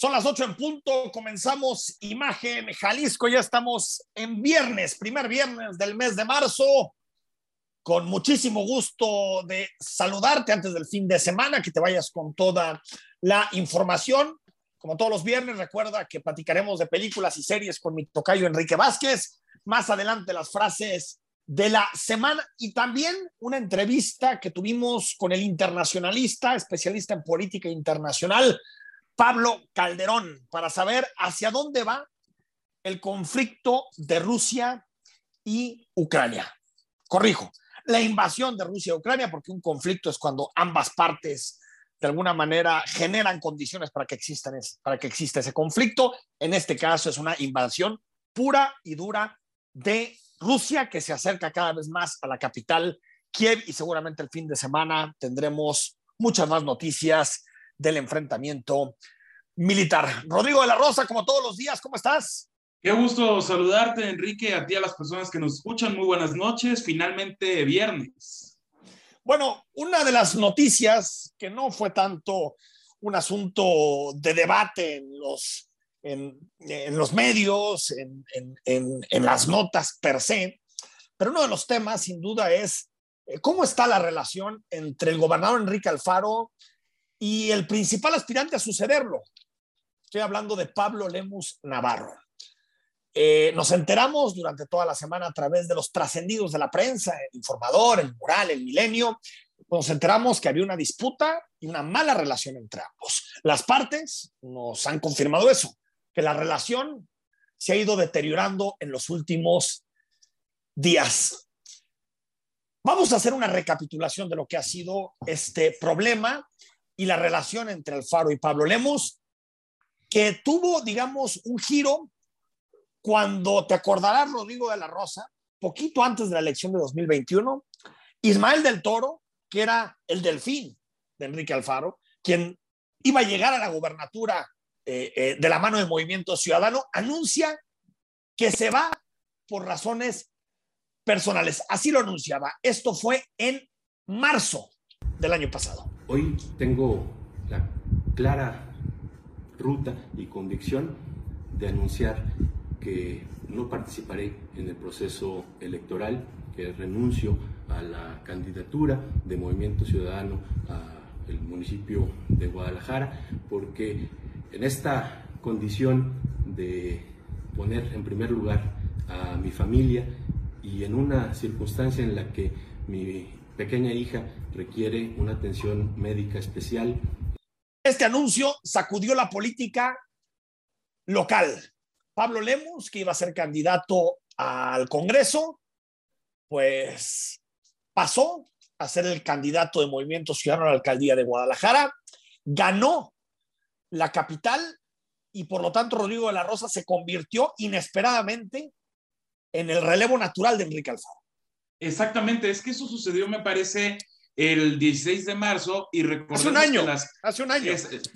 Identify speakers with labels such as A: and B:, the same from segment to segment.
A: Son las ocho en punto, comenzamos Imagen Jalisco, ya estamos en viernes, primer viernes del mes de marzo, con muchísimo gusto de saludarte antes del fin de semana, que te vayas con toda la información. Como todos los viernes, recuerda que platicaremos de películas y series con mi tocayo Enrique Vázquez. Más adelante las frases de la semana y también una entrevista que tuvimos con el internacionalista, especialista en política internacional, Pablo Calderón para saber hacia dónde va el conflicto de Rusia y Ucrania. Corrijo, la invasión de Rusia y Ucrania, porque un conflicto es cuando ambas partes de alguna manera generan condiciones para que, existan para que exista ese conflicto. En este caso es una invasión pura y dura de Rusia que se acerca cada vez más a la capital Kiev y seguramente el fin de semana tendremos muchas más noticias del enfrentamiento militar. Rodrigo de la Rosa, como todos los días, ¿cómo estás?
B: Qué gusto saludarte, Enrique, a ti, a las personas que nos escuchan. Muy buenas noches, finalmente viernes.
A: Bueno, una de las noticias que no fue tanto un asunto de debate en los, en, los medios, en, en, las notas per se, pero uno de los temas sin duda es eh, cómo está la relación entre el gobernador Enrique Alfaro y el principal aspirante a sucederlo. Estoy hablando de Pablo Lemus Navarro. Eh, nos enteramos durante toda la semana a través de los trascendidos de la prensa, el informador, el mural, el milenio, nos enteramos que había una disputa y una mala relación entre ambos. Las partes nos han confirmado eso, que la relación se ha ido deteriorando en los últimos días. Vamos a hacer una recapitulación de lo que ha sido este problema y la relación entre Alfaro y Pablo Lemos, que tuvo, digamos, un giro cuando te acordarás, Rodrigo de la Rosa, poquito antes de la elección de 2021, Ismael del Toro, que era el delfín de Enrique Alfaro, quien iba a llegar a la gubernatura eh, eh, de la mano del movimiento ciudadano, anuncia que se va por razones personales. Así lo anunciaba. Esto fue en marzo del año pasado.
C: Hoy tengo la clara ruta y convicción de anunciar que no participaré en el proceso electoral, que renuncio a la candidatura de Movimiento Ciudadano al municipio de Guadalajara, porque en esta condición de poner en primer lugar a mi familia y en una circunstancia en la que mi pequeña hija requiere una atención médica especial.
A: Este anuncio sacudió la política local. Pablo Lemus, que iba a ser candidato al Congreso, pues pasó a ser el candidato de Movimiento Ciudadano a la alcaldía de Guadalajara, ganó la capital y por lo tanto Rodrigo de la Rosa se convirtió inesperadamente en el relevo natural de Enrique Alfaro.
B: Exactamente, es que eso sucedió, me parece, el 16 de marzo y recordemos
A: hace un año,
B: las,
A: hace un año.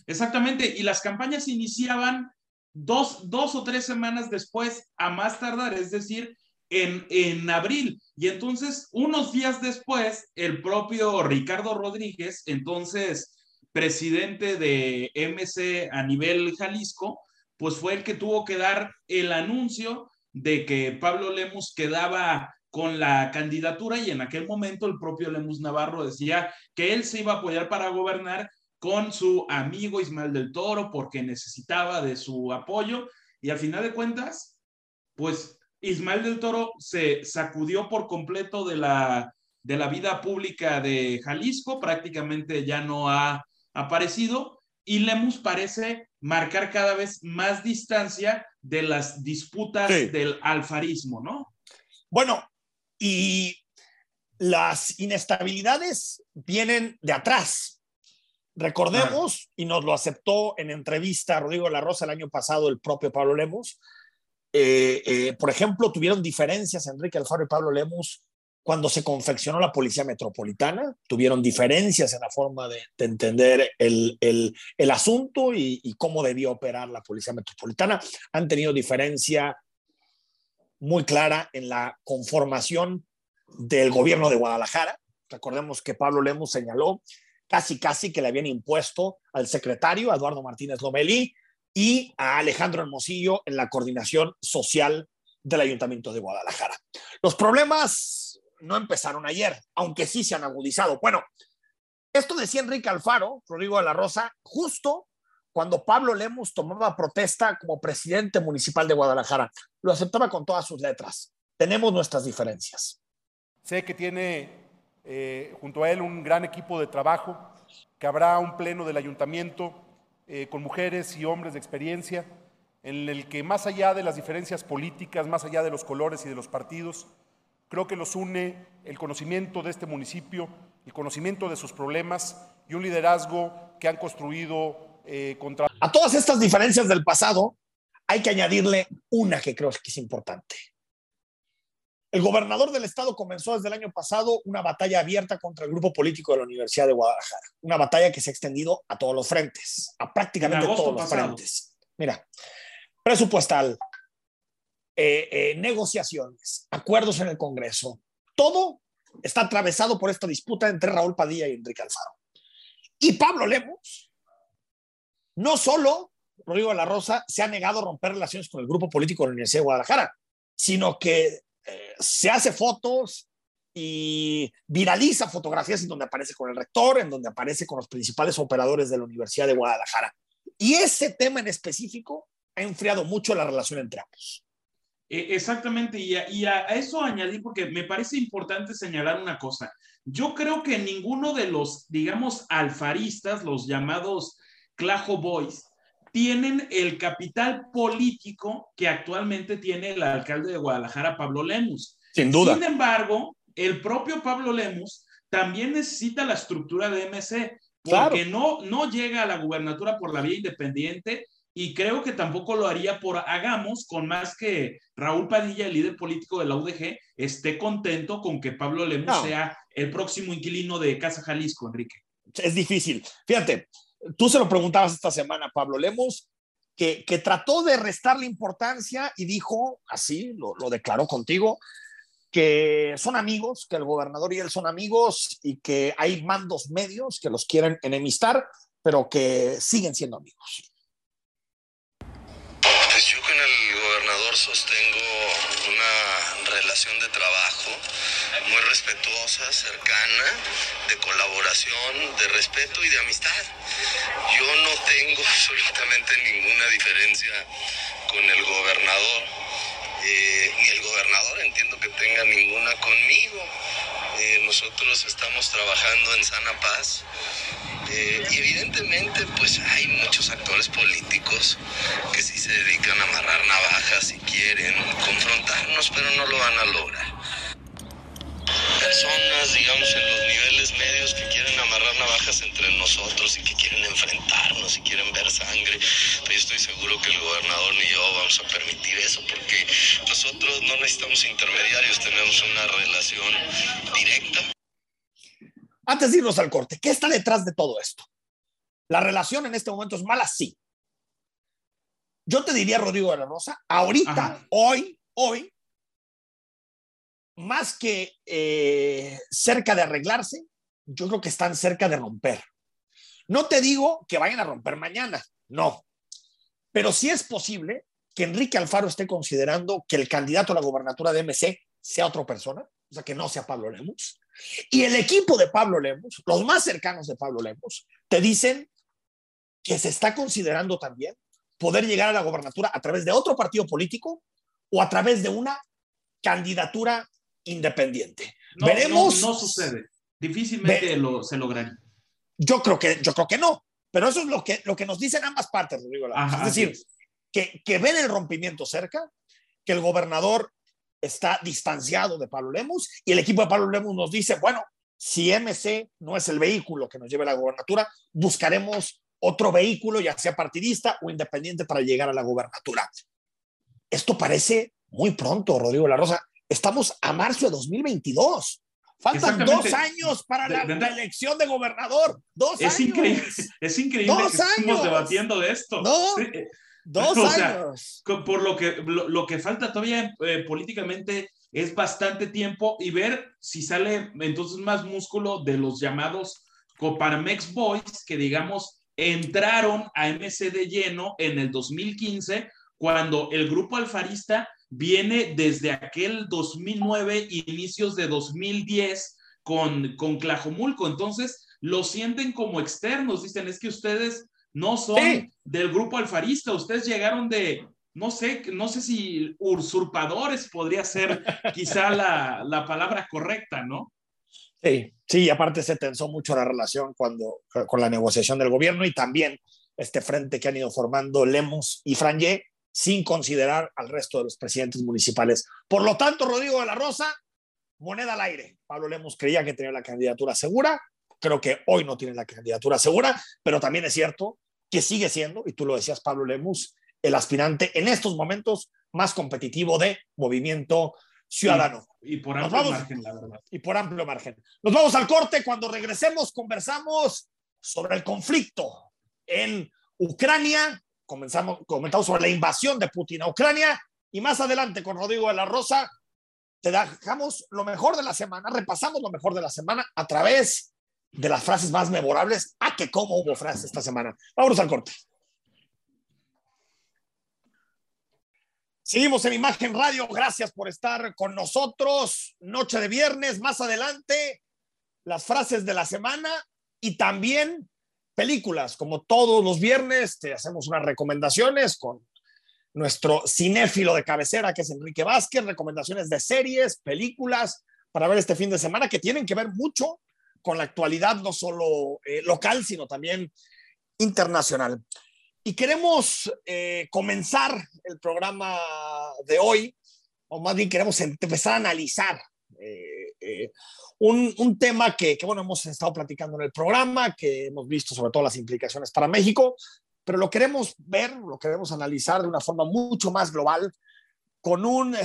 B: exactamente, y las campañas iniciaban dos, dos o tres semanas después, a más tardar, es decir, en, en abril. Y entonces, unos días después, el propio Ricardo Rodríguez, entonces presidente de MC a nivel Jalisco, pues fue el que tuvo que dar el anuncio de que Pablo Lemus quedaba con la candidatura y en aquel momento el propio Lemus Navarro decía que él se iba a apoyar para gobernar con su amigo Ismael del Toro porque necesitaba de su apoyo y al final de cuentas, pues Ismael del Toro se sacudió por completo de la, de la vida pública de Jalisco, prácticamente ya no ha aparecido y Lemus parece marcar cada vez más distancia de las disputas del alfarismo, ¿no?
A: Bueno, y las inestabilidades vienen de atrás. Recordemos, y nos lo aceptó en entrevista a Rodrigo La Rosa el año pasado el propio Pablo Lemos, eh, eh, por ejemplo, tuvieron diferencias Enrique Alfaro y Pablo Lemos cuando se confeccionó la Policía Metropolitana, tuvieron diferencias en la forma de, entender el, el, asunto y, y, cómo debía operar la Policía Metropolitana. Han tenido diferencia muy clara en la conformación del gobierno de Guadalajara. Recordemos que Pablo Lemos señaló casi, casi que le habían impuesto al secretario, Eduardo Martínez Lomelí, y a Alejandro Hermosillo en la coordinación social del Ayuntamiento de Guadalajara. Los problemas no empezaron ayer, aunque sí se han agudizado. Bueno, esto decía Enrique Alfaro, Rodrigo de la Rosa, justo cuando Pablo Lemus tomaba protesta como presidente municipal de Guadalajara. Lo aceptaba con todas sus letras. Tenemos nuestras diferencias.
D: Sé que tiene eh, junto a él un gran equipo de trabajo, que habrá un pleno del ayuntamiento eh, con mujeres y hombres de experiencia, en el que más allá de las diferencias políticas, más allá de los colores y de los partidos, creo que los une el conocimiento de este municipio, el conocimiento de sus problemas y un liderazgo que han construido eh, contra...
A: A todas estas diferencias del pasado hay que añadirle una que creo que es importante. El gobernador del estado comenzó desde el año pasado una batalla abierta contra el grupo político de la Universidad de Guadalajara. Una batalla que se ha extendido a todos los frentes, a prácticamente todos los frentes. Mira, presupuestal, eh, eh, negociaciones, acuerdos en el Congreso, todo está atravesado por esta disputa entre Raúl Padilla y Enrique Alfaro. Y Pablo Lemos no solo Rodrigo de la Rosa se ha negado a romper relaciones con el grupo político de la Universidad de Guadalajara, sino que eh, se hace fotos y viraliza fotografías en donde aparece con el rector, en donde aparece con los principales operadores de la Universidad de Guadalajara. Y ese tema en específico ha enfriado mucho la relación entre ambos.
B: E, exactamente, y a, y a, eso añadí porque me parece importante señalar una cosa. Yo creo que ninguno de los, digamos, alfaristas, los llamados Clajo Boys, tienen el capital político que actualmente tiene el alcalde de Guadalajara, Pablo Lemus.
A: Sin duda.
B: Sin embargo, el propio Pablo Lemus también necesita la estructura de MC, porque no, no llega a la gubernatura por la vía independiente y creo que tampoco lo haría por Hagamos, con más que Raúl Padilla, el líder político de la UDG, esté contento con que Pablo Lemus sea el próximo inquilino de Casa Jalisco, Enrique.
A: Es difícil. Fíjate, tú se lo preguntabas esta semana, Pablo Lemos, que, trató de restarle importancia y dijo, así, lo, lo declaró contigo, que son amigos, que el gobernador y él son amigos y que hay mandos medios que los quieren enemistar, pero que siguen siendo amigos.
E: Pues yo con el gobernador sostengo una relación de trabajo muy respetuosa, cercana, de colaboración, de respeto y de amistad. Yo no tengo absolutamente ninguna diferencia con el gobernador, eh, ni el gobernador entiendo que tenga ninguna conmigo. Eh, nosotros estamos trabajando en sana paz eh, y evidentemente pues hay muchos actores políticos que sí se dedican a amarrar navajas y quieren confrontarnos, pero no lo van a lograr personas, digamos, en los niveles medios que quieren amarrar navajas entre nosotros y que quieren enfrentarnos y quieren ver sangre. Pero yo estoy seguro que el gobernador ni yo vamos a permitir eso porque nosotros no necesitamos intermediarios, tenemos una relación directa.
A: Antes de irnos al corte, ¿qué está detrás de todo esto? ¿La relación en este momento es mala? Sí. Yo te diría, Rodrigo de la Rosa, ahorita, Ajá. hoy, hoy, más que eh, cerca de arreglarse, yo creo que están cerca de romper. No te digo que vayan a romper mañana, no, pero sí es posible que Enrique Alfaro esté considerando que el candidato a la gobernatura de MC sea otra persona, o sea, que no sea Pablo Lemos. Y el equipo de Pablo Lemos, los más cercanos de Pablo Lemos, te dicen que se está considerando también poder llegar a la gobernatura a través de otro partido político o a través de una candidatura independiente.
B: No,
A: Veremos.
B: No, no sucede. Difícilmente Ve lo, se lograría.
A: Yo creo que, yo creo que no. Pero eso es lo que, lo que nos dicen ambas partes, Rodrigo. Ajá, es decir, es. Que, que ven el rompimiento cerca, que el gobernador está distanciado de Pablo Lemus y el equipo de Pablo Lemus nos dice, bueno, si MC no es el vehículo que nos lleve a la gobernatura, buscaremos otro vehículo, ya sea partidista o independiente, para llegar a la gobernatura. Esto parece muy pronto, Rodrigo La Rosa estamos a marzo de 2022. Faltan dos años para la, de, de, la, elección de gobernador. Dos
B: es
A: años.
B: Increíble, es increíble
A: dos
B: que
A: años.
B: estemos debatiendo de esto.
A: No, sí. dos o años.
B: Por lo que, lo, lo, que falta todavía eh, políticamente es bastante tiempo y ver si sale entonces más músculo de los llamados Coparmex Boys, que digamos entraron a MC de lleno en el 2015, cuando el grupo alfarista viene desde aquel 2009, inicios de 2010, con, con Tlajomulco. Entonces, lo sienten como externos. Dicen, es que ustedes no son del grupo alfarista, ustedes llegaron de, no sé, no sé si usurpadores podría ser quizá la, la palabra correcta, ¿no?
A: Sí, sí, aparte se tensó mucho la relación cuando, con la negociación del gobierno y también este frente que han ido formando Lemos y Frangé sin considerar al resto de los presidentes municipales. Por lo tanto, Rodrigo de la Rosa, moneda al aire. Pablo Lemos creía que tenía la candidatura segura, creo que hoy no tiene la candidatura segura, pero también es cierto que sigue siendo, y tú lo decías, Pablo Lemus, el aspirante en estos momentos más competitivo de movimiento ciudadano.
B: Y, por amplio margen, la verdad.
A: Y por amplio margen. Nos vamos al corte. Cuando regresemos, conversamos sobre el conflicto en Ucrania. Comenzamos, comentamos sobre la invasión de Putin a Ucrania. Y más adelante, con Rodrigo de la Rosa, te dejamos lo mejor de la semana, repasamos lo mejor de la semana a través de las frases más memorables. Ah, que cómo hubo frases esta semana. Vámonos al corte. Seguimos en Imagen Radio. Gracias por estar con nosotros. Noche de viernes, más adelante, las frases de la semana y también películas. Como todos los viernes, te hacemos unas recomendaciones con nuestro cinéfilo de cabecera, que es Enrique Vázquez, recomendaciones de series, películas para ver este fin de semana que tienen que ver mucho con la actualidad no solo eh, local, sino también internacional. Y queremos eh, comenzar el programa de hoy, o más bien queremos empezar a analizar eh, un, un, tema que, que, bueno, hemos estado platicando en el programa, que hemos visto sobre todo las implicaciones para México, pero lo queremos ver, lo queremos analizar de una forma mucho más global con un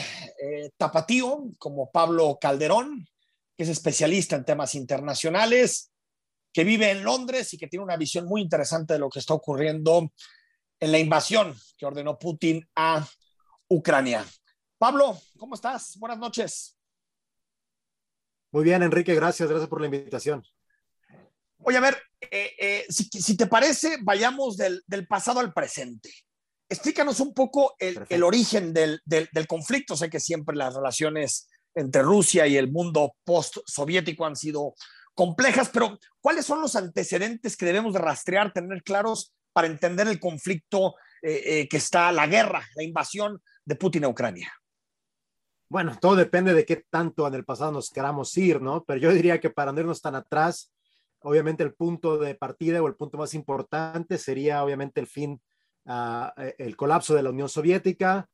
A: tapatío como Pablo Calderón, que es especialista en temas internacionales, que vive en Londres y que tiene una visión muy interesante de lo que está ocurriendo en la invasión que ordenó Putin a Ucrania. Pablo, ¿cómo estás? Buenas noches.
F: Muy bien, Enrique, gracias, gracias por la invitación.
A: Oye, a ver, eh, eh, si, te parece, vayamos del, pasado al presente. Explícanos un poco el, origen del, del, conflicto. Sé que siempre las relaciones entre Rusia y el mundo post-soviético han sido complejas, pero ¿cuáles son los antecedentes que debemos de rastrear, tener claros para entender el conflicto eh, que está, la guerra, la invasión de Putin a Ucrania?
F: Bueno, todo depende de qué tanto en el pasado nos queramos ir, ¿no? Pero yo diría que para no irnos tan atrás, obviamente el punto de partida o el punto más importante sería obviamente el fin, uh, el colapso de la Unión Soviética,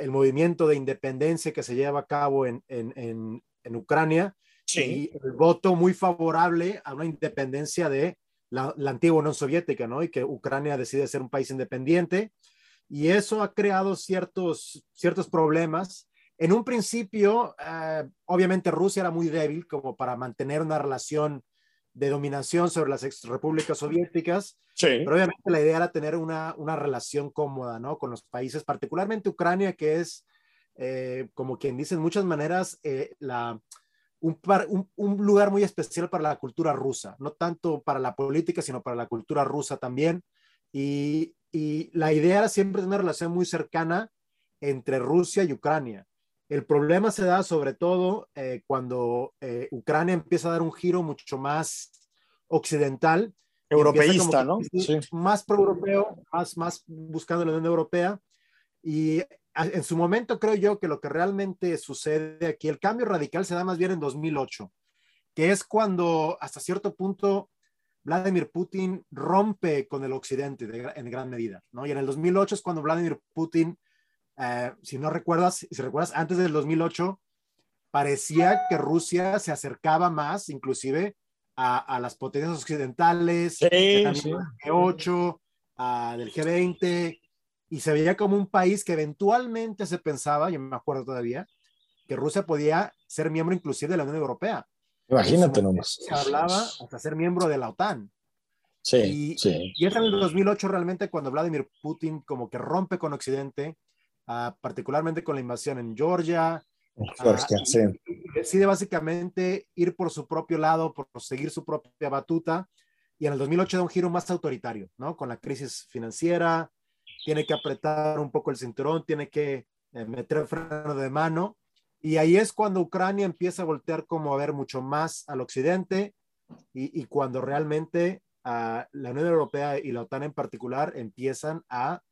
F: el movimiento de independencia que se lleva a cabo en, en, en, Ucrania y el voto muy favorable a una independencia de la, la, antigua Unión Soviética, ¿no? Y que Ucrania decide ser un país independiente. Y eso ha creado ciertos, ciertos problemas. En un principio, eh, obviamente Rusia era muy débil como para mantener una relación de dominación sobre las ex repúblicas soviéticas. Sí. Pero obviamente la idea era tener una, una relación cómoda, ¿no? Con los países, particularmente Ucrania, que es, eh, como quien dice en muchas maneras, eh, la, un, un, un, lugar muy especial para la cultura rusa, no tanto para la política, sino para la cultura rusa también. Y, y la idea era siempre tener una relación muy cercana entre Rusia y Ucrania. El problema se da sobre todo eh, cuando eh, Ucrania empieza a dar un giro mucho más occidental.
A: Europeísta, ¿no?
F: Sí. Más pro-europeo, más, más buscando la Unión Europea. Y en su momento creo yo que lo que realmente sucede aquí, el cambio radical se da más bien en 2008, que es cuando hasta cierto punto Vladimir Putin rompe con el occidente en gran medida, ¿no? Y en el 2008 es cuando Vladimir Putin eh, si no recuerdas, si recuerdas, antes del 2008, parecía que Rusia se acercaba más, inclusive, a, a las potencias occidentales,
A: sí,
F: del
A: sí.
F: G8, a, del G20, y se veía como un país que eventualmente se pensaba, yo me acuerdo todavía, que Rusia podía ser miembro inclusive de la Unión Europea.
A: Imagínate nomás.
F: Se hablaba hasta ser miembro de la OTAN.
A: Sí,
F: y,
A: sí.
F: y es en el 2008 realmente cuando Vladimir Putin como que rompe con Occidente, uh, particularmente con la invasión en Georgia.
A: Georgia
F: uh,
A: sí.
F: y decide básicamente ir por su propio lado, por seguir su propia batuta. y en el 2008 da un giro más autoritario, ¿no? Con la crisis financiera, tiene que apretar un poco el cinturón, tiene que eh, meter freno de mano. Y ahí es cuando Ucrania empieza a voltear como a ver mucho más al occidente y, cuando realmente uh, la Unión Europea y la OTAN en particular empiezan a,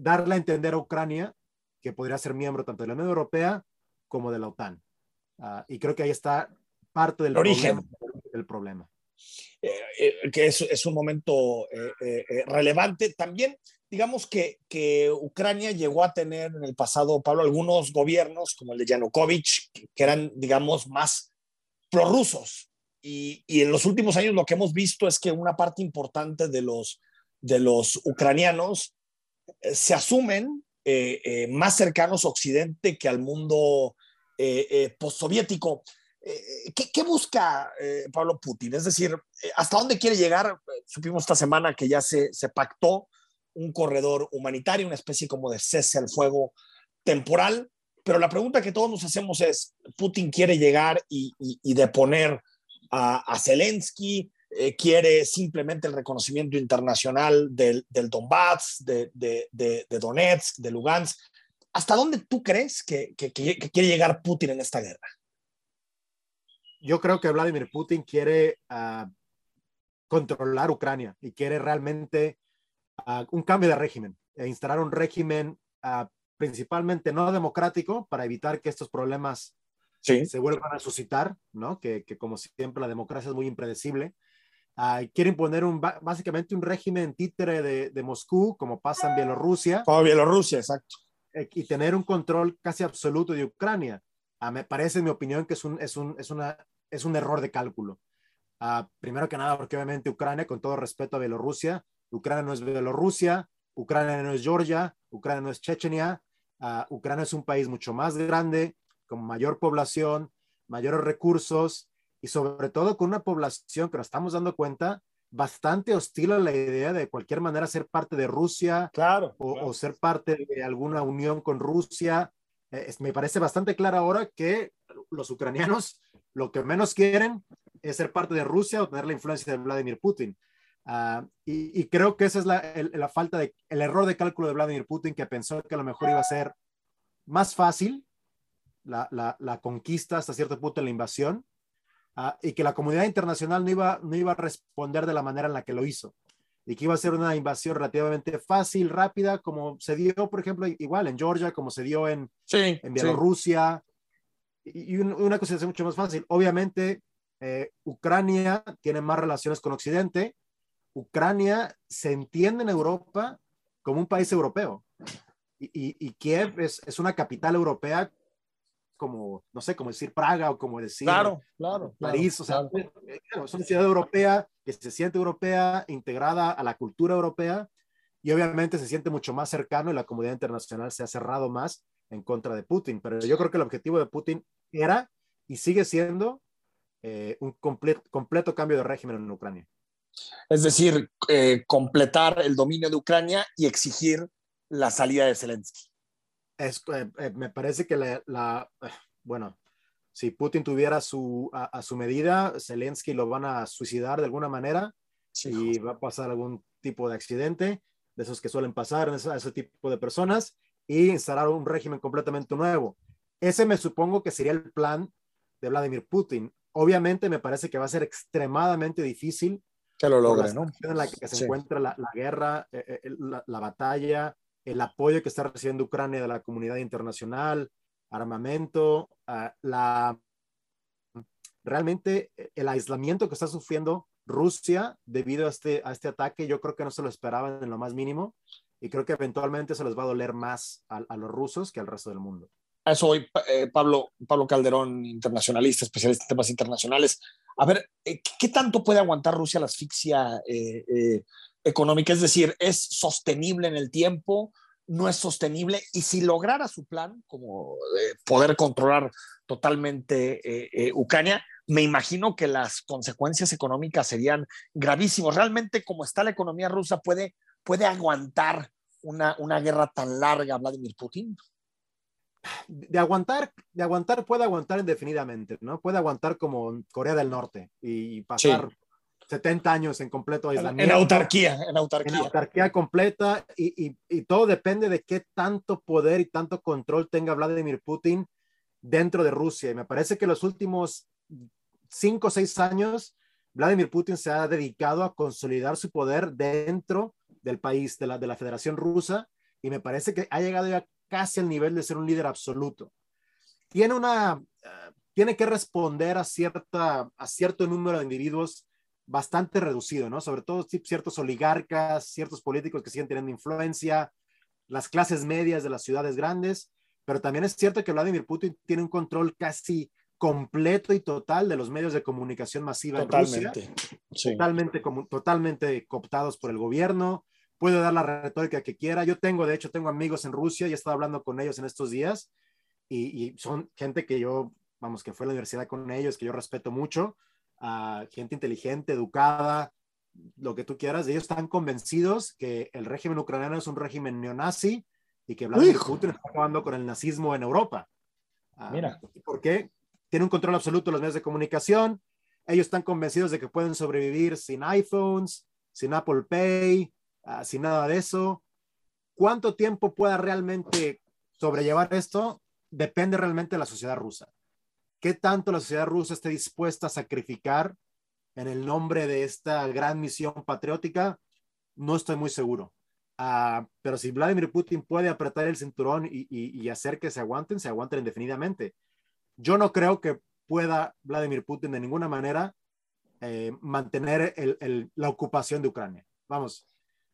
F: darle a entender a Ucrania que podría ser miembro tanto de la Unión Europea como de la OTAN. Uh, y creo que ahí está parte del
A: origen
F: del problema.
A: Eh, eh, que es, es, un momento eh, relevante. También, digamos que, que, Ucrania llegó a tener en el pasado, Pablo, algunos gobiernos, como el de Yanukovych, que, eran, digamos, más prorrusos. Y, y, en los últimos años lo que hemos visto es que una parte importante de los, de los ucranianos se asumen más cercanos a Occidente que al mundo postsoviético. Eh, ¿qué, busca eh, Pablo Putin? Es decir, eh, ¿hasta dónde quiere llegar? Supimos esta semana que ya se, se pactó un corredor humanitario, una especie como de cese al fuego temporal, pero la pregunta que todos nos hacemos es, ¿Putin quiere llegar y, y, deponer a Zelensky? ¿Quiere simplemente el reconocimiento internacional del, del Donbass, de, de, de, Donetsk, de Lugansk? ¿Hasta dónde tú crees que, que, que quiere llegar Putin en esta guerra?
F: yo creo que Vladimir Putin quiere uh, controlar Ucrania y quiere realmente uh, un cambio de régimen e instalar un régimen uh, principalmente no democrático para evitar que estos problemas
A: sí.
F: se vuelvan a suscitar, ¿no? Que, que, como siempre la democracia es muy impredecible. Quiere imponer un, básicamente un régimen títere de, de, Moscú, como pasa en Bielorrusia.
A: Como Bielorrusia, exacto.
F: Eh, y tener un control casi absoluto de Ucrania. Ah, me parece, en mi opinión, que es un, es un, es una, es un error de cálculo. Ah, primero que nada, porque obviamente Ucrania, con todo respeto a Bielorrusia, Ucrania no es Bielorrusia, Ucrania no es Georgia, Ucrania no es Chechenia, uh, Ucrania es un país mucho más grande, con mayor población, mayores recursos y sobre todo con una población que nos estamos dando cuenta bastante hostil a la idea de cualquier manera ser parte de Rusia
A: claro,
F: o, o ser parte de alguna unión con Rusia eh, me parece bastante claro ahora que los ucranianos lo que menos quieren es ser parte de Rusia o tener la influencia de Vladimir Putin. Uh, y, y, creo que esa es la, el, la, falta de, el error de cálculo de Vladimir Putin, que pensó que a lo mejor iba a ser más fácil la, la, la conquista hasta cierto punto, la invasión, uh, y que la comunidad internacional no iba, no iba a responder de la manera en la que lo hizo y que iba a ser una invasión relativamente fácil, rápida, como se dio, por ejemplo, igual en Georgia, como se dio en,
A: sí,
F: en Bielorrusia. Sí. Y, una cosa es mucho más fácil. Obviamente, eh, Ucrania tiene más relaciones con Occidente. Ucrania se entiende en Europa como un país europeo. Y, y, y Kiev es, es, una capital europea como, no sé, como decir Praga o como decir
A: claro, claro,
F: París.
A: Claro,
F: o sea, claro. es una ciudad europea que se siente europea, integrada a la cultura europea y obviamente se siente mucho más cercano y la comunidad internacional se ha cerrado más en contra de Putin. Pero yo creo que el objetivo de Putin era y sigue siendo eh, un completo, completo cambio de régimen en Ucrania.
A: Es decir, eh, completar el dominio de Ucrania y exigir la salida de Zelensky.
F: Es, eh, eh, me parece que la, la, bueno, si Putin tuviera su, a, a, su medida, Zelensky lo van a suicidar de alguna manera sí. y va a pasar algún tipo de accidente, de esos que suelen pasar ese, a ese tipo de personas, y instalar un régimen completamente nuevo. Ese me supongo que sería el plan de Vladimir Putin. Obviamente me parece que va a ser extremadamente difícil
A: que lo logre, ¿no?
F: En la que se sí. encuentra la, la guerra, eh, eh, la, la, batalla, el apoyo que está recibiendo Ucrania de la comunidad internacional, armamento, uh, la realmente el aislamiento que está sufriendo Rusia debido a este, a este ataque, yo creo que no se lo esperaban en lo más mínimo y creo que eventualmente se les va a doler más a los rusos que al resto del mundo.
A: A eso hoy, eh, Pablo, Pablo Calderón, internacionalista, especialista en temas internacionales. A ver, eh, ¿qué tanto puede aguantar Rusia la asfixia eh, eh, económica? Es decir, ¿es sostenible en el tiempo? ¿No es sostenible? Y si lograra su plan, como poder controlar totalmente Ucrania, me imagino que las consecuencias económicas serían gravísimas. Realmente, como está la economía rusa, ¿puede, puede aguantar una, una guerra tan larga Vladimir Putin?
F: De aguantar, de aguantar puede aguantar indefinidamente, ¿no? Puede aguantar como Corea del Norte y pasar, sí. 70 años en completo aislamiento.
A: En autarquía, en autarquía.
F: En autarquía completa y, y, y, todo depende de qué tanto poder y tanto control tenga Vladimir Putin dentro de Rusia. Y me parece que los últimos cinco o seis años, Vladimir Putin se ha dedicado a consolidar su poder dentro del país, de la, de la Federación Rusa, y me parece que ha llegado ya casi al nivel de ser un líder absoluto. Tiene una, uh, tiene que responder a, cierta, a cierto número de individuos bastante reducido, ¿no? Sobre todo ciertos oligarcas, ciertos políticos que siguen teniendo influencia, las clases medias de las ciudades grandes, pero también es cierto que Vladimir Putin tiene un control casi completo y total de los medios de comunicación masiva
A: totalmente,
F: en Rusia,
A: sí.
F: totalmente, como, totalmente cooptados por el gobierno, puede dar la retórica que quiera. Yo tengo, de hecho, tengo amigos en Rusia y he estado hablando con ellos en estos días y, y son gente que yo, vamos, que fue a la universidad con ellos, que yo respeto mucho, uh, gente inteligente, educada, lo que tú quieras. Ellos están convencidos que el régimen ucraniano es un régimen neonazi y que Vladimir
A: Hijo.
F: Putin está acabando con el nazismo en Europa. Uh,
A: Mira.
F: ¿Por qué? Tiene un control absoluto de los medios de comunicación. Ellos están convencidos de que pueden sobrevivir sin iPhones, sin Apple Pay, sin nada de eso. ¿Cuánto tiempo pueda realmente sobrellevar esto? Depende realmente de la sociedad rusa. ¿Qué tanto la sociedad rusa esté dispuesta a sacrificar en el nombre de esta gran misión patriótica? No estoy muy seguro. Uh, pero si Vladimir Putin puede apretar el cinturón y, y, hacer que se aguanten, se aguanten indefinidamente. Yo no creo que pueda Vladimir Putin de ninguna manera eh, mantener la ocupación de Ucrania. Vamos,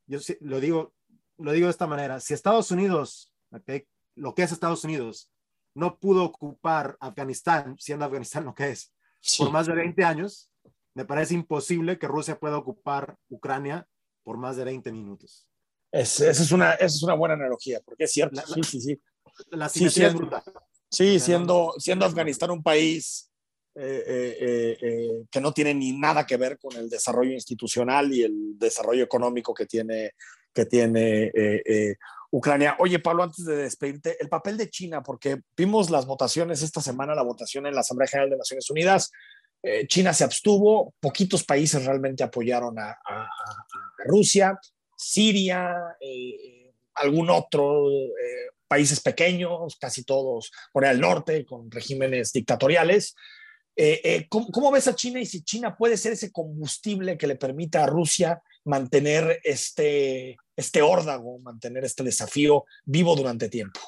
F: yo lo digo, lo digo de esta manera. Si Estados Unidos, okay, lo que es Estados Unidos, no pudo ocupar Afganistán, siendo Afganistán lo que es, sí. por más de 20 años, me parece imposible que Rusia pueda ocupar Ucrania por más de 20 minutos.
A: Es, esa, es una, esa es una buena analogía, porque es cierto.
F: La,
A: sí, sí, sí.
F: La
A: sí,
F: brutal.
A: Sí, siendo, siendo Afganistán un país eh, eh, eh, que no tiene ni nada que ver con el desarrollo institucional y el desarrollo económico que tiene, que tiene eh, Ucrania. Oye, Pablo, antes de despedirte, el papel de China, porque vimos las votaciones esta semana, la votación en la Asamblea General de Naciones Unidas. Eh, China se abstuvo, poquitos países realmente apoyaron a, a, a Rusia, Siria, eh, algún otro, eh, países pequeños, casi todos, Corea del Norte, con regímenes dictatoriales. Eh, ¿cómo, ¿Cómo ves a China y si China puede ser ese combustible que le permita a Rusia mantener este, este órdago, mantener este desafío vivo durante tiempo?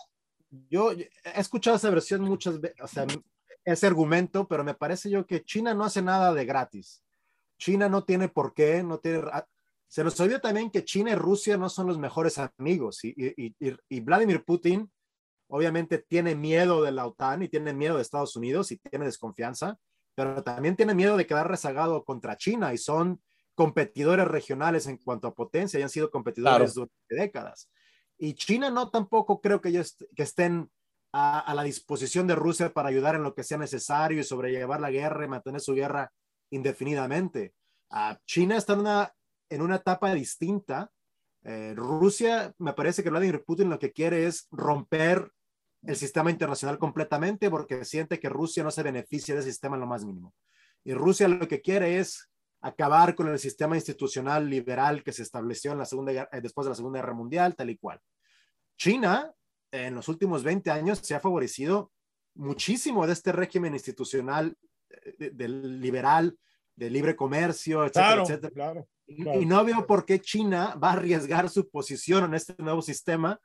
F: Yo he escuchado esa versión muchas veces, o sea, ese argumento, pero me parece yo que China no hace nada de gratis. China no tiene por qué, no tiene... Se nos olvida también que China y Rusia no son los mejores amigos y, y, y, y, Vladimir Putin obviamente tiene miedo de la OTAN y tiene miedo de Estados Unidos y tiene desconfianza, pero también tiene miedo de quedar rezagado contra China y son competidores regionales en cuanto a potencia y han sido competidores claro. durante décadas. Y China no tampoco creo que ellos que estén a, a, la disposición de Rusia para ayudar en lo que sea necesario y sobrellevar la guerra y mantener su guerra indefinidamente. Uh, China está en una, en una etapa distinta. Eh, Rusia, me parece que Vladimir Putin lo que quiere es romper el sistema internacional completamente porque siente que Rusia no se beneficia del sistema en lo más mínimo. Y Rusia lo que quiere es acabar con el sistema institucional liberal que se estableció en la segunda, eh, después de la Segunda Guerra Mundial, tal y cual. China, en los últimos 20 años, se ha favorecido muchísimo de este régimen institucional de, de liberal, de libre comercio, etcétera,
A: claro,
F: etcétera.
A: Claro,
F: claro. Y, y, no veo por qué China va a arriesgar su posición en este nuevo sistema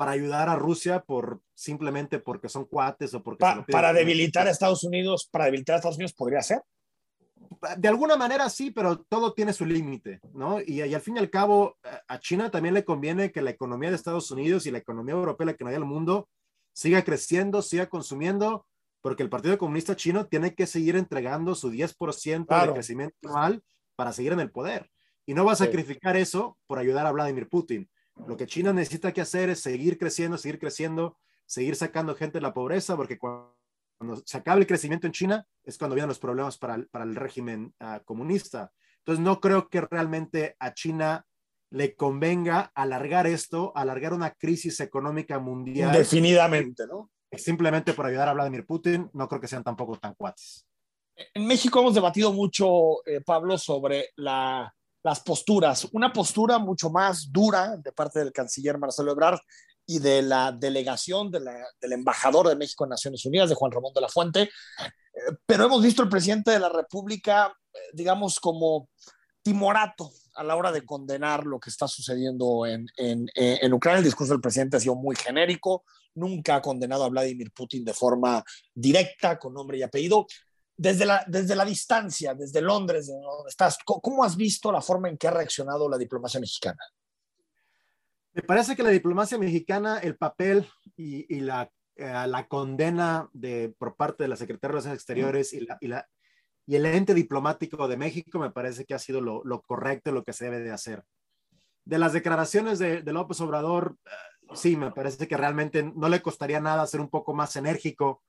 F: para ayudar a Rusia por simplemente porque son cuates o porque
A: pa, para debilitar a Estados Unidos, para debilitar a Estados Unidos podría ser.
F: De alguna manera sí, pero todo tiene su límite, ¿no? Y, y, al fin y al cabo, a China también le conviene que la economía de Estados Unidos y la economía europea, la economía del mundo, siga creciendo, siga consumiendo, porque el Partido Comunista Chino tiene que seguir entregando su 10% claro. de crecimiento anual para seguir en el poder. Y no va a sacrificar sí. eso por ayudar a Vladimir Putin. Lo que China necesita que hacer es seguir creciendo, seguir creciendo, seguir sacando gente de la pobreza, porque cuando se acabe el crecimiento en China es cuando vienen los problemas para el, para el régimen uh, comunista. Entonces no creo que realmente a China le convenga alargar esto, alargar una crisis económica mundial.
A: Definidamente, ¿no?
F: Simplemente por ayudar a Vladimir Putin, no creo que sean tampoco tan cuates.
A: En México hemos debatido mucho, eh, Pablo, sobre la, las posturas. Una postura mucho más dura de parte del canciller Marcelo Ebrard y de la delegación de la, del embajador de México en Naciones Unidas, de Juan Ramón de la Fuente. Eh, pero hemos visto al presidente de la República, eh, digamos, como timorato a la hora de condenar lo que está sucediendo en, en, en, Ucrania. El discurso del presidente ha sido muy genérico, nunca ha condenado a Vladimir Putin de forma directa, con nombre y apellido desde la, desde la distancia, desde Londres, de donde estás, ¿cómo has visto la forma en que ha reaccionado la diplomacia mexicana?
F: Me parece que la diplomacia mexicana, el papel y, y la, eh, la, condena de, por parte de la Secretaría de Relaciones Exteriores y, la, y, la, y, el ente diplomático de México me parece que ha sido lo, lo correcto, lo que se debe de hacer. De las declaraciones de, de López Obrador, uh, sí, me parece que realmente no le costaría nada ser un poco más enérgico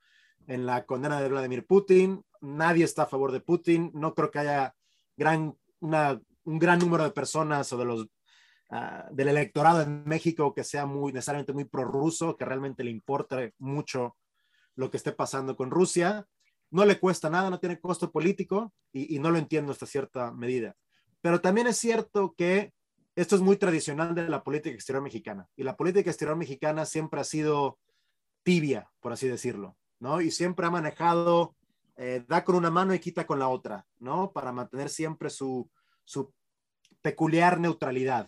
F: en la condena de Vladimir Putin. Nadie está a favor de Putin. No creo que haya gran, un gran número de personas o de los uh, del electorado en México que sea necesariamente muy prorruso, que realmente le importe mucho lo que esté pasando con Rusia. No le cuesta nada, no tiene costo político y, y no lo entiendo hasta cierta medida. Pero también es cierto que esto es muy tradicional de la política exterior mexicana y la política exterior mexicana siempre ha sido tibia, por así decirlo. ¿No? Y siempre ha manejado, eh, da con una mano y quita con la otra, ¿no? Para mantener siempre su, su peculiar neutralidad.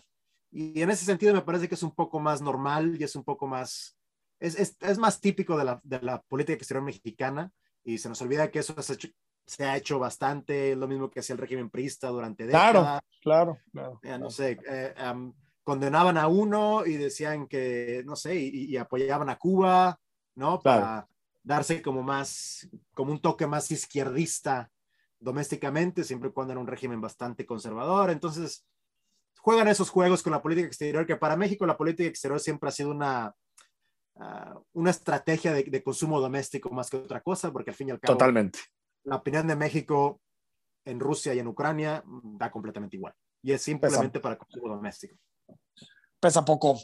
F: Y en ese sentido me parece que es un poco más normal y es un poco más, es, es, es más típico de la, de la, política exterior mexicana y se nos olvida que eso se ha hecho, se ha hecho bastante, lo mismo que hacía el régimen priista durante décadas.
A: Claro, claro, claro.
F: Ya, no sé, eh, um, condenaban a uno y decían que, no sé, y, y apoyaban a Cuba, ¿no? Para,
A: claro
F: darse como más, como un toque más izquierdista domésticamente, siempre y cuando era un régimen bastante conservador. Entonces, juegan esos juegos con la política exterior, que para México la política exterior siempre ha sido una, uh, una estrategia de, de, consumo doméstico más que otra cosa, porque al fin y al cabo,
A: Totalmente.
F: la opinión de México en Rusia y en Ucrania da completamente igual. Y es simplemente Pesa. para consumo doméstico.
A: Pesa poco.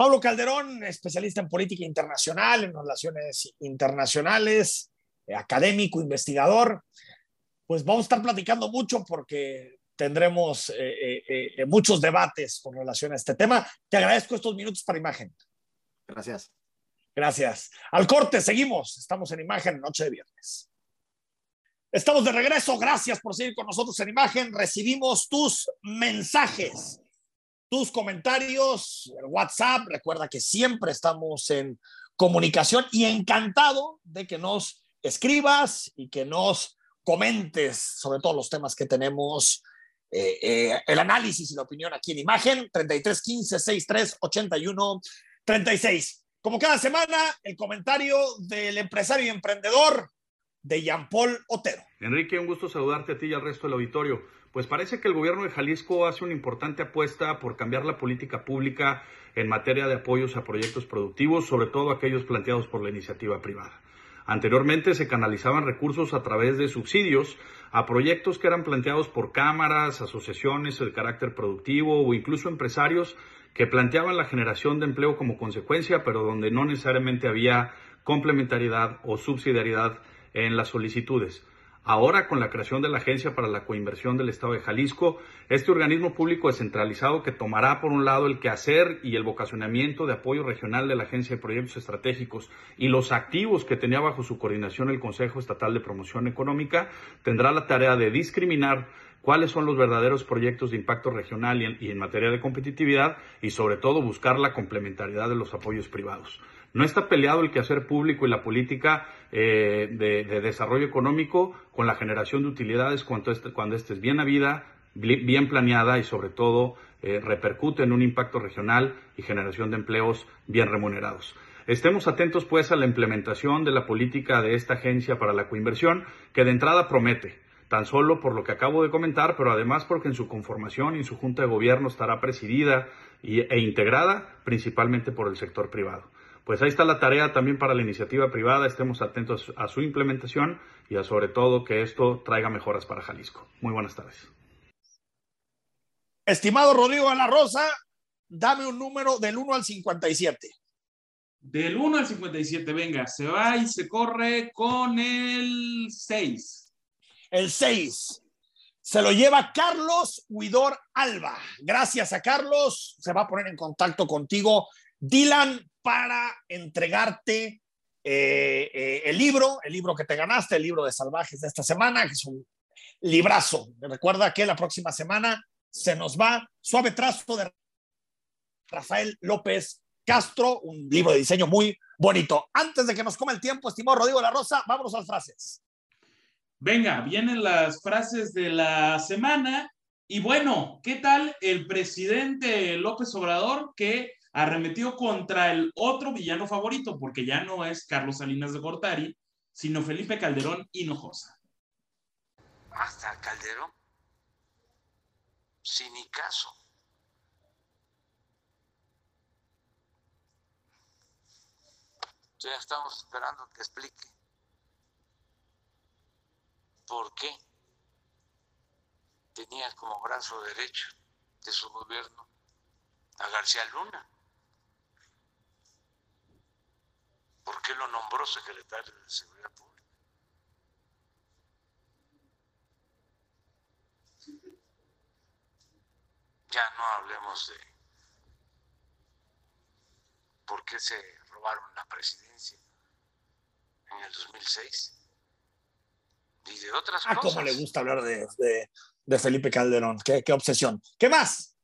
A: Pablo Calderón, especialista en política internacional, en relaciones internacionales, eh, académico, investigador. Pues vamos a estar platicando mucho porque tendremos eh, eh, eh, muchos debates con relación a este tema. Te agradezco estos minutos para imagen.
F: Gracias.
A: Gracias. Al corte, seguimos. Estamos en imagen, noche de viernes. Estamos de regreso. Gracias por seguir con nosotros en imagen. Recibimos tus mensajes tus comentarios, WhatsApp. Recuerda que siempre estamos en comunicación y encantado de que nos escribas y que nos comentes sobre todos los temas que tenemos. Eh, eh, el análisis y la opinión aquí en imagen 33 15 63 81 36. Como cada semana, el comentario del empresario y emprendedor de Jean Paul Otero.
G: Enrique, un gusto saludarte a ti y al resto del auditorio. Pues parece que el gobierno de Jalisco hace una importante apuesta por cambiar la política pública en materia de apoyos a proyectos productivos, sobre todo aquellos planteados por la iniciativa privada. Anteriormente se canalizaban recursos a través de subsidios a proyectos que eran planteados por cámaras, asociaciones de carácter productivo o incluso empresarios que planteaban la generación de empleo como consecuencia, pero donde no necesariamente había complementariedad o subsidiariedad en las solicitudes. Ahora, con la creación de la Agencia para la Coinversión del Estado de Jalisco, este organismo público descentralizado que tomará, por un lado, el quehacer y el vocacionamiento de apoyo regional de la Agencia de Proyectos Estratégicos y los activos que tenía bajo su coordinación el Consejo Estatal de Promoción Económica, tendrá la tarea de discriminar cuáles son los verdaderos proyectos de impacto regional y en, y en materia de competitividad y, sobre todo, buscar la complementariedad de los apoyos privados. No está peleado el quehacer público y la política eh, de, de, desarrollo económico con la generación de utilidades cuando cuando este es bien habida, bien planeada y sobre todo eh, repercute en un impacto regional y generación de empleos bien remunerados. Estemos atentos pues a la implementación de la política de esta agencia para la coinversión que de entrada promete, tan solo por lo que acabo de comentar, pero además porque en su conformación y en su junta de gobierno estará presidida e integrada principalmente por el sector privado pues ahí está la tarea también para la iniciativa privada, estemos atentos a su implementación y a sobre todo que esto traiga mejoras para Jalisco. Muy buenas tardes.
A: Estimado Rodrigo de la Rosa, dame un número del 1 al 57.
B: Del 1 al 57, venga, se va y se corre con el 6.
A: El 6 se lo lleva Carlos Huidor Alba. Gracias a Carlos, se va a poner en contacto contigo Dylan para entregarte eh, eh, el libro, el libro que te ganaste, el libro de salvajes de esta semana, que es un librazo. Recuerda que la próxima semana se nos va Suave Trazo de Rafael López Castro, un libro de diseño muy bonito. Antes de que nos coma el tiempo, estimado Rodrigo La Rosa, vámonos a las frases.
B: Venga, vienen las frases de la semana. Y bueno, ¿qué tal el presidente López Obrador que arremetió contra el otro villano favorito? Porque ya no es Carlos Salinas de Gortari, sino Felipe Calderón Hinojosa.
H: Hasta Calderón, sin ni caso. Ya estamos esperando que explique por qué tenía como brazo derecho de su gobierno a García Luna. ¿Por qué lo nombró secretario de Seguridad Pública? Ya no hablemos de por qué se robaron la presidencia en el 2006 y de otras
A: ah,
H: cosas.
A: cómo le gusta hablar de, de, de Felipe Calderón. ¿Qué, ¿Qué, obsesión. ¿Qué más?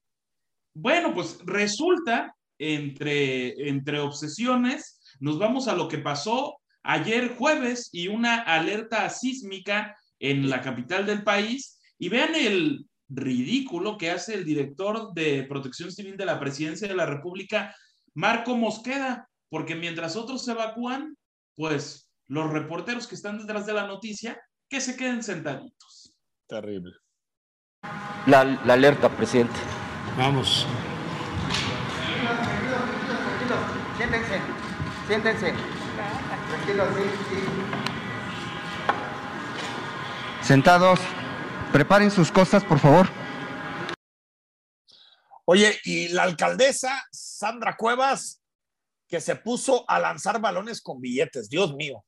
B: Bueno, pues resulta, entre, entre obsesiones, nos vamos a lo que pasó ayer jueves y una alerta sísmica en la capital del país. Y vean el ridículo que hace el director de Protección Civil de la Presidencia de la República, Marco Mosqueda, porque mientras otros se evacúan, pues los reporteros que están detrás de la noticia que se queden sentaditos.
A: Terrible.
I: La, la alerta, presidente.
J: Vamos.
K: Siéntense, siéntense. Tranquilos, sí, sí.
I: Sentados. Preparen sus cosas, por favor.
A: Oye, y la alcaldesa Sandra Cuevas, que se puso a lanzar balones con billetes, Dios mío.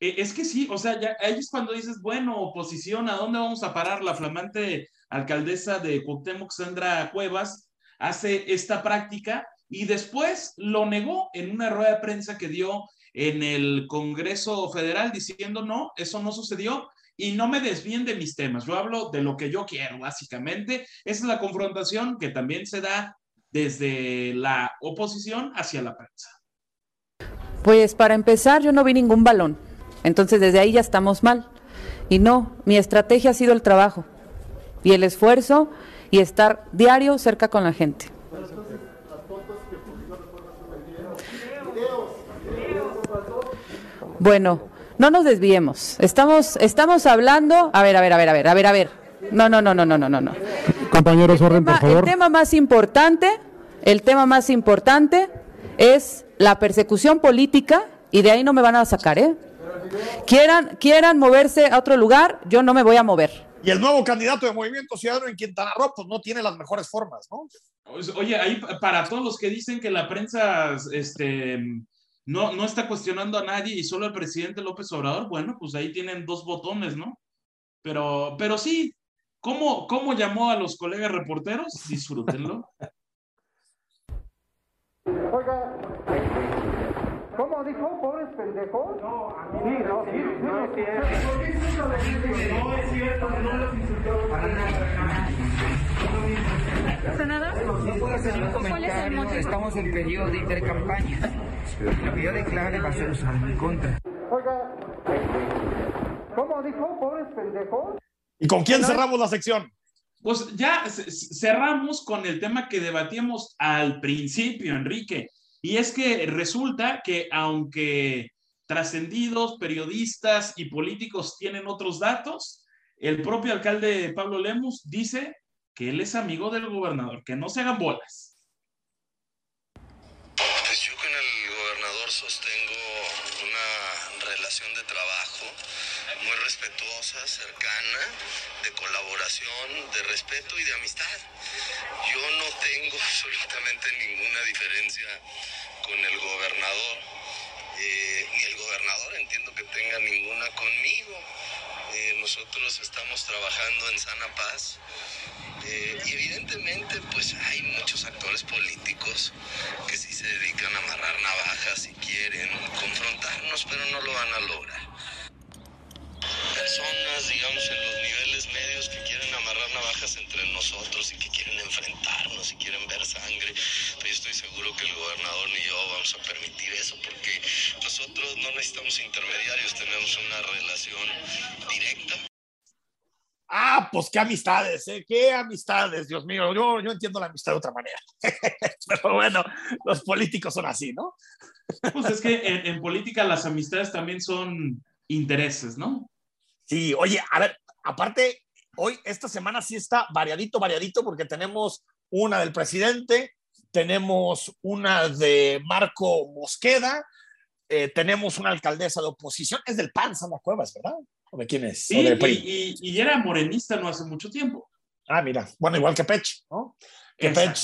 B: Eh, es que sí, o sea, ya ahí es cuando dices, bueno, oposición, ¿a dónde vamos a parar? La flamante alcaldesa de Cuauhtémoc, Sandra Cuevas, hace esta práctica y después lo negó en una rueda de prensa que dio en el Congreso Federal diciendo, no, eso no sucedió y no me desvíen de mis temas, yo hablo de lo que yo quiero, básicamente. Esa es la confrontación que también se da desde la oposición hacia la prensa.
L: Pues para empezar, yo no vi ningún balón. Entonces desde ahí ya estamos mal. Y no, mi estrategia ha sido el trabajo y el esfuerzo y estar diario cerca con la gente. Bueno, no nos desviemos. Estamos, estamos hablando. A ver, a ver, a ver, a ver, a ver, a ver. No, no, no, no, no, no, no.
J: Compañeros, orden, por favor.
L: El tema más importante, el tema más importante es la persecución política y de ahí no me van a sacar, ¿eh? Quieran, quieran moverse a otro lugar, yo no me voy a mover.
A: Y el nuevo candidato de Movimiento Ciudadano en Quintana Roo, pues no tiene las mejores formas, ¿no?
B: Oye, ahí para todos los que dicen que la prensa este, no, no está cuestionando a nadie y solo al presidente López Obrador, bueno, pues ahí tienen dos botones, ¿no? Pero, pero sí, ¿cómo, cómo llamó a los colegas reporteros? Disfrútenlo.
K: Oiga, ¿cómo dijo? ¿Pobres pendejos? No, sí, no, sí, no es cierto. ¿Por qué No es cierto, no los insultó. Para nada.
M: Senador,
K: no puedo hacer un
M: comentario.
K: Estamos en periodo de intercampaña. Lo que yo declare va a ser usado en contra. Oiga, ¿cómo dijo? ¿Pobres pendejos?
A: ¿Y con quién cerramos la sección?
B: Pues ya cerramos con el tema que debatíamos al principio, Enrique. Y es que resulta que aunque trascendidos, periodistas y políticos tienen otros datos, el propio alcalde Pablo Lemus dice que él es amigo del gobernador, que no se hagan bolas.
E: Pues yo con el gobernador sostengo una relación de trabajo muy respetuosa, cercana, de colaboración, de respeto y de amistad. Yo no tengo absolutamente ninguna diferencia con el gobernador, eh, ni el gobernador entiendo que tenga ninguna conmigo. Eh, nosotros estamos trabajando en sana paz. Eh, y evidentemente, pues hay muchos actores políticos que sí se dedican a amarrar navajas y quieren confrontarnos, pero no lo van a lograr. Personas, digamos, en los niveles medios que quieren amarrar navajas entre nosotros y que quieren enfrentarnos y quieren ver sangre. Pero yo estoy seguro que el gobernador ni yo vamos a permitir eso porque nosotros no necesitamos intermediarios, tenemos una relación directa.
A: Ah, pues qué amistades, ¿eh? qué amistades, Dios mío. Yo, yo entiendo la amistad de otra manera. Pero bueno, los políticos son así, ¿no?
B: Pues es que en, en política las amistades también son intereses, ¿no?
A: Sí, oye, a ver, aparte, hoy, esta semana sí está variadito, variadito, porque tenemos una del presidente, tenemos una de Marco Mosqueda, eh, tenemos una alcaldesa de oposición, es del PAN, Sandra Cuevas, ¿verdad? ¿O de quién es?
B: Sí,
A: ¿O del
B: y,
A: PRI?
B: y- y era morenista no hace mucho tiempo.
A: Ah, mira, bueno, igual que Pech, ¿no? Que Pech,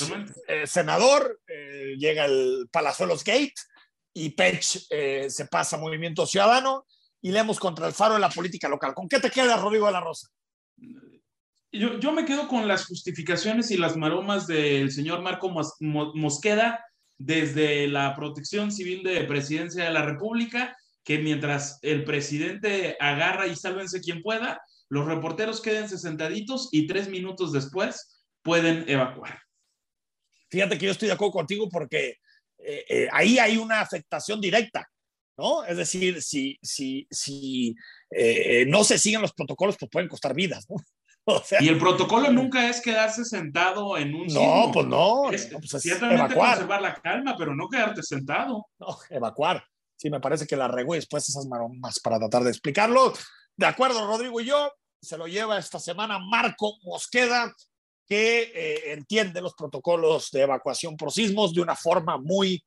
A: eh, senador, eh, llega el Palazuelos Gate y Pech se pasa a Movimiento Ciudadano y leemos contra el faro de la política local. ¿Con qué te queda, Rodrigo de la Rosa?
B: Yo, yo me quedo con las justificaciones y las maromas del señor Marco Mos- Mo- Mosqueda desde la protección civil de presidencia de la República, que mientras el presidente agarra y sálvense quien pueda, los reporteros quédense sentaditos y tres minutos después pueden evacuar.
A: Fíjate que yo estoy de acuerdo contigo porque eh, eh, ahí hay una afectación directa, ¿no? Es decir, si, si, si eh, no se siguen los protocolos, pues pueden costar vidas, ¿no? O sea,
B: Y el protocolo nunca es quedarse sentado en un
A: no,
B: sitio.
A: pues no,
B: Es
A: no, pues es
B: ciertamente
A: evacuar.
B: conservar la calma, pero no quedarte sentado.
A: No, evacuar. Sí, me parece que la regó y después esas maromas para tratar de explicarlo. De acuerdo, Rodrigo y yo, se lo lleva esta semana Marco Mosqueda, que eh, entiende los protocolos de evacuación por sismos de una forma muy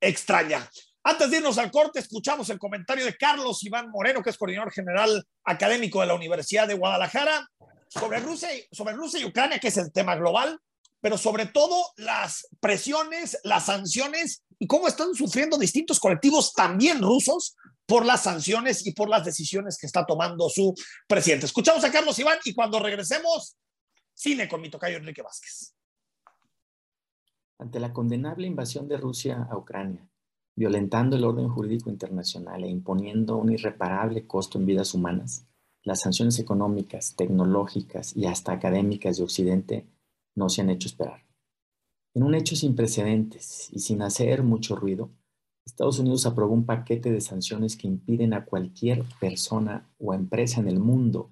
A: extraña. Antes de irnos al corte, escuchamos el comentario de Carlos Iván Moreno, que es coordinador general académico de la Universidad de Guadalajara, sobre Rusia, y- sobre Rusia y Ucrania, que es el tema global, pero sobre todo las presiones, las sanciones y cómo están sufriendo distintos colectivos también rusos por las sanciones y por las decisiones que está tomando su presidente. Escuchamos a Carlos Iván y cuando regresemos, cine con mi tocayo Enrique Vázquez.
M: Ante la condenable invasión de Rusia a Ucrania, violentando el orden jurídico internacional e imponiendo un irreparable costo en vidas humanas, las sanciones económicas, tecnológicas y hasta académicas de Occidente no se han hecho esperar. En un hecho sin precedentes y sin hacer mucho ruido, Estados Unidos aprobó un paquete de sanciones que impiden a cualquier persona o empresa en el mundo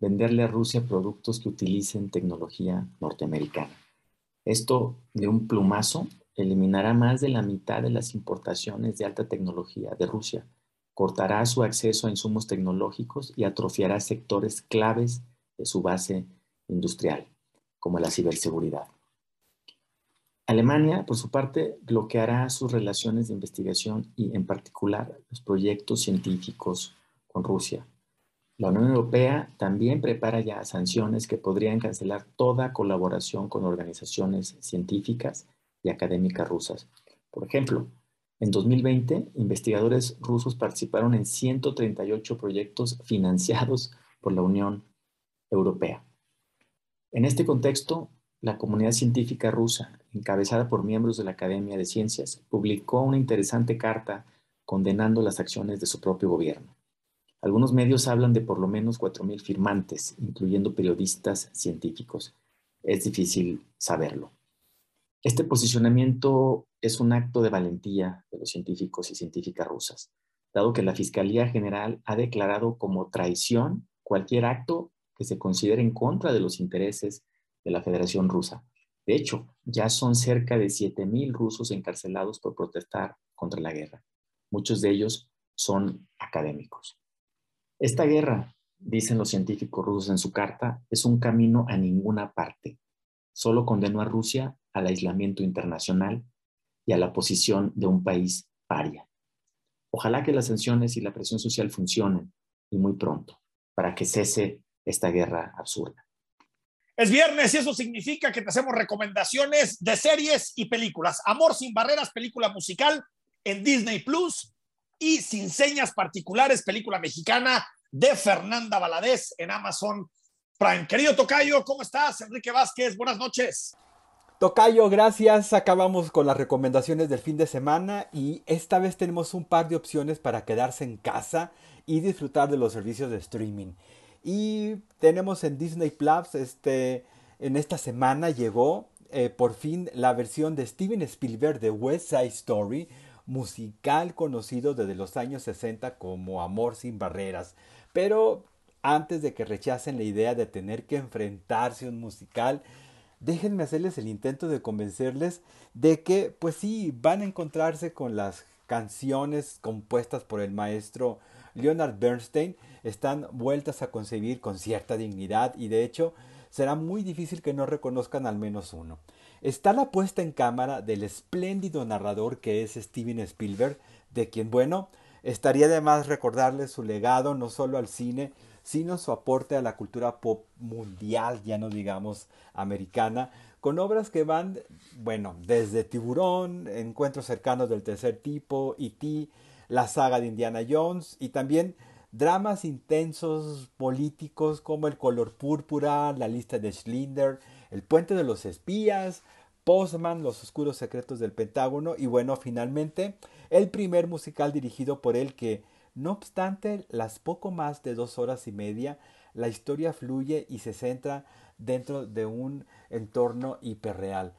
M: venderle a Rusia productos que utilicen tecnología norteamericana. Esto de un plumazo eliminará más de la mitad de las importaciones de alta tecnología de Rusia, cortará su acceso a insumos tecnológicos y atrofiará sectores claves de su base industrial, como la ciberseguridad. Alemania, por su parte, bloqueará sus relaciones de investigación y, en particular, los proyectos científicos con Rusia. La Unión Europea también prepara ya sanciones que podrían cancelar toda colaboración con organizaciones científicas y académicas rusas. Por ejemplo, en 2020, investigadores rusos participaron en 138 proyectos financiados por la Unión Europea. En este contexto, la comunidad científica rusa, encabezada por miembros de la Academia de Ciencias, publicó una interesante carta condenando las acciones de su propio gobierno. Algunos medios hablan de por lo menos 4.000 firmantes, incluyendo periodistas científicos. Es difícil saberlo. Este posicionamiento es un acto de valentía de los científicos y científicas rusas, dado que la Fiscalía General ha declarado como traición cualquier acto que se considere en contra de los intereses de la Federación Rusa. De hecho, ya son cerca de 7.000 rusos encarcelados por protestar contra la guerra. Muchos de ellos son académicos. Esta guerra, dicen los científicos rusos en su carta, es un camino a ninguna parte. Solo condenó a Rusia al aislamiento internacional y a la posición de un país paria. Ojalá que las sanciones y la presión social funcionen y muy pronto para que cese esta guerra absurda.
A: Es viernes y eso significa que te hacemos recomendaciones de series y películas. Amor sin barreras, película musical en Disney Plus y Sin señas particulares, película mexicana de Fernanda Valadez en Amazon Prime. Querido Tocayo, ¿cómo estás? Enrique Vázquez, buenas noches.
N: Tocayo, gracias. Acabamos con las recomendaciones del fin de semana y esta vez tenemos un par de opciones para quedarse en casa y disfrutar de los servicios de streaming. Y tenemos en Disney Plus, este, en esta semana llegó eh, por fin la versión de Steven Spielberg de West Side Story, musical conocido desde los años 60 como Amor sin Barreras. Pero antes de que rechacen la idea de tener que enfrentarse a un musical, déjenme hacerles el intento de convencerles de que, pues sí, van a encontrarse con las canciones compuestas por el maestro Leonard Bernstein, están vueltas a concebir con cierta dignidad y de hecho será muy difícil que no reconozcan al menos uno. Está la puesta en cámara del espléndido narrador que es Steven Spielberg, de quien, bueno, estaría de más recordarle su legado no solo al cine, sino su aporte a la cultura pop mundial, ya no digamos americana, con obras que van, bueno, desde Tiburón, Encuentros cercanos del tercer tipo, E.T., la saga de Indiana Jones y también dramas intensos políticos como El color púrpura, La lista de Schlinder, El puente de los espías, Postman, Los oscuros secretos del Pentágono y bueno, finalmente el primer musical dirigido por él que, no obstante las poco más de dos horas y media, la historia fluye y se centra dentro de un entorno hiperreal.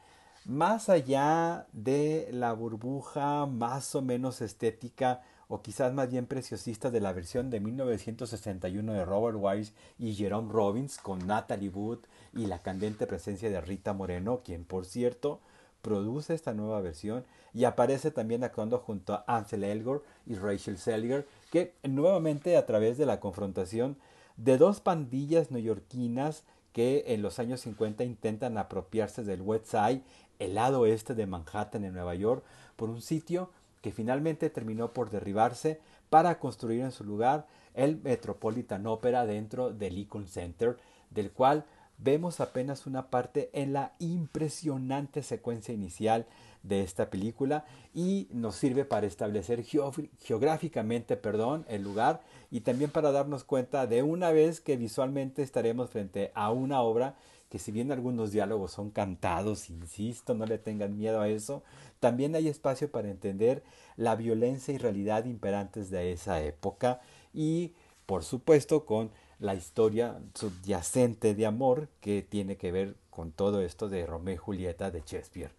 N: Más allá de la burbuja más o menos estética o quizás más bien preciosista de la versión de 1961 de Robert Wise y Jerome Robbins con Natalie Wood y la candente presencia de Rita Moreno, quien por cierto produce esta nueva versión y aparece también actuando junto a Ansel Elgort y Rachel Selger, que nuevamente a través de la confrontación de dos pandillas neoyorquinas que en los años 50 intentan apropiarse del West Side, el lado oeste de Manhattan en Nueva York, por un sitio que finalmente terminó por derribarse para construir en su lugar el Metropolitan Opera dentro del Lincoln Center, del cual vemos apenas una parte en la impresionante secuencia inicial de esta película y nos sirve para establecer geográficamente perdón, el lugar y también para darnos cuenta de una vez que visualmente estaremos frente a una obra que si bien algunos diálogos son cantados, insisto, no le tengan miedo a eso, también hay espacio para entender la violencia y realidad imperantes de esa época y por supuesto con la historia subyacente de amor que tiene que ver con todo esto de Romeo y Julieta de Shakespeare.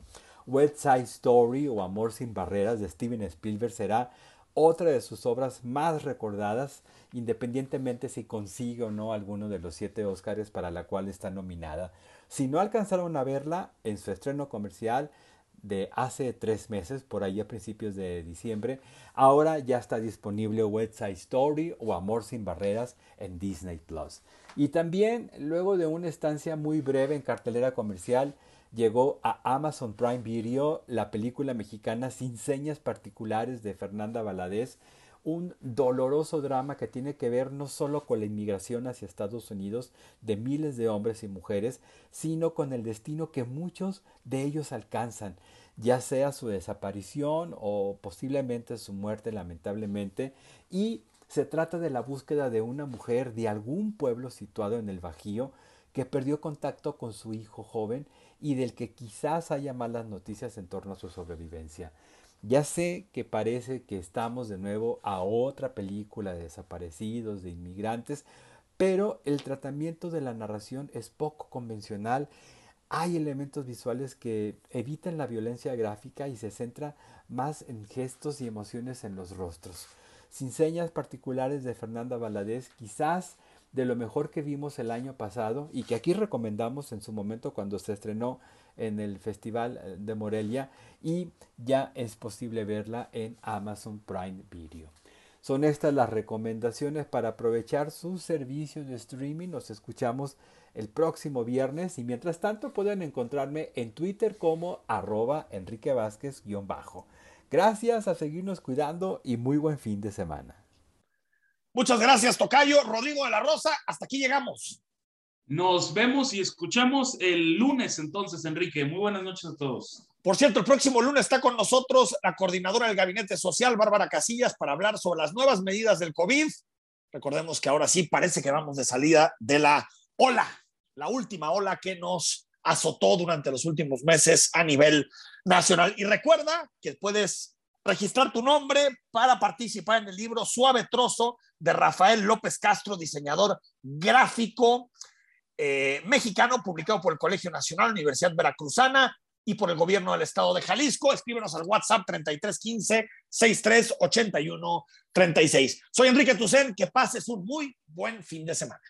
N: West Side Story o Amor sin Barreras de Steven Spielberg será otra de sus obras más recordadas, independientemente si consigue o no alguno de los siete Oscars para la cual está nominada. Si no alcanzaron a verla en su estreno comercial de hace tres meses, por ahí a principios de diciembre, ahora ya está disponible West Side Story o Amor sin Barreras en Disney Plus. Y también, luego de una estancia muy breve en cartelera comercial, llegó a Amazon Prime Video la película mexicana Sin Señas Particulares de Fernanda Valadez, un doloroso drama que tiene que ver no solo con la inmigración hacia Estados Unidos de miles de hombres y mujeres, sino con el destino que muchos de ellos alcanzan, ya sea su desaparición o posiblemente su muerte lamentablemente, y se trata de la búsqueda de una mujer de algún pueblo situado en el Bajío que perdió contacto con su hijo joven y del que quizás haya malas noticias en torno a su sobrevivencia. Ya sé que parece que estamos de nuevo a otra película de desaparecidos, de inmigrantes, pero el tratamiento de la narración es poco convencional. Hay elementos visuales que evitan la violencia gráfica y se centra más en gestos y emociones en los rostros. Sin señas particulares de Fernanda Valadez, quizás de lo mejor que vimos el año pasado y que aquí recomendamos en su momento cuando se estrenó en el Festival eh, de Morelia y ya es posible verla en Amazon Prime Video. Son estas las recomendaciones para aprovechar sus servicios de streaming. Nos escuchamos el próximo viernes y mientras tanto pueden encontrarme en Twitter como arroba Enrique Vázquez-bajo. Gracias a seguirnos cuidando y muy buen fin de semana.
A: Muchas gracias, Tocayo. Rodrigo de la Rosa, hasta aquí llegamos.
B: Nos vemos y escuchamos el lunes entonces, Enrique. Muy buenas noches a todos.
A: Por cierto, el próximo lunes está con nosotros la coordinadora del Gabinete Social, Bárbara Casillas, para hablar sobre las nuevas medidas del COVID Recordemos que ahora sí parece que vamos de salida de la ola, la última ola que nos azotó durante los últimos meses a nivel nacional. Y recuerda que puedes registrar tu nombre para participar en el libro Suave Trozo de Rafael López Castro, diseñador gráfico eh, mexicano, publicado por el Colegio Nacional Universidad Veracruzana y por el gobierno del estado de Jalisco. Escríbenos al WhatsApp 3315 6381 36. Soy Enrique Tucen, que pases un muy buen fin de semana.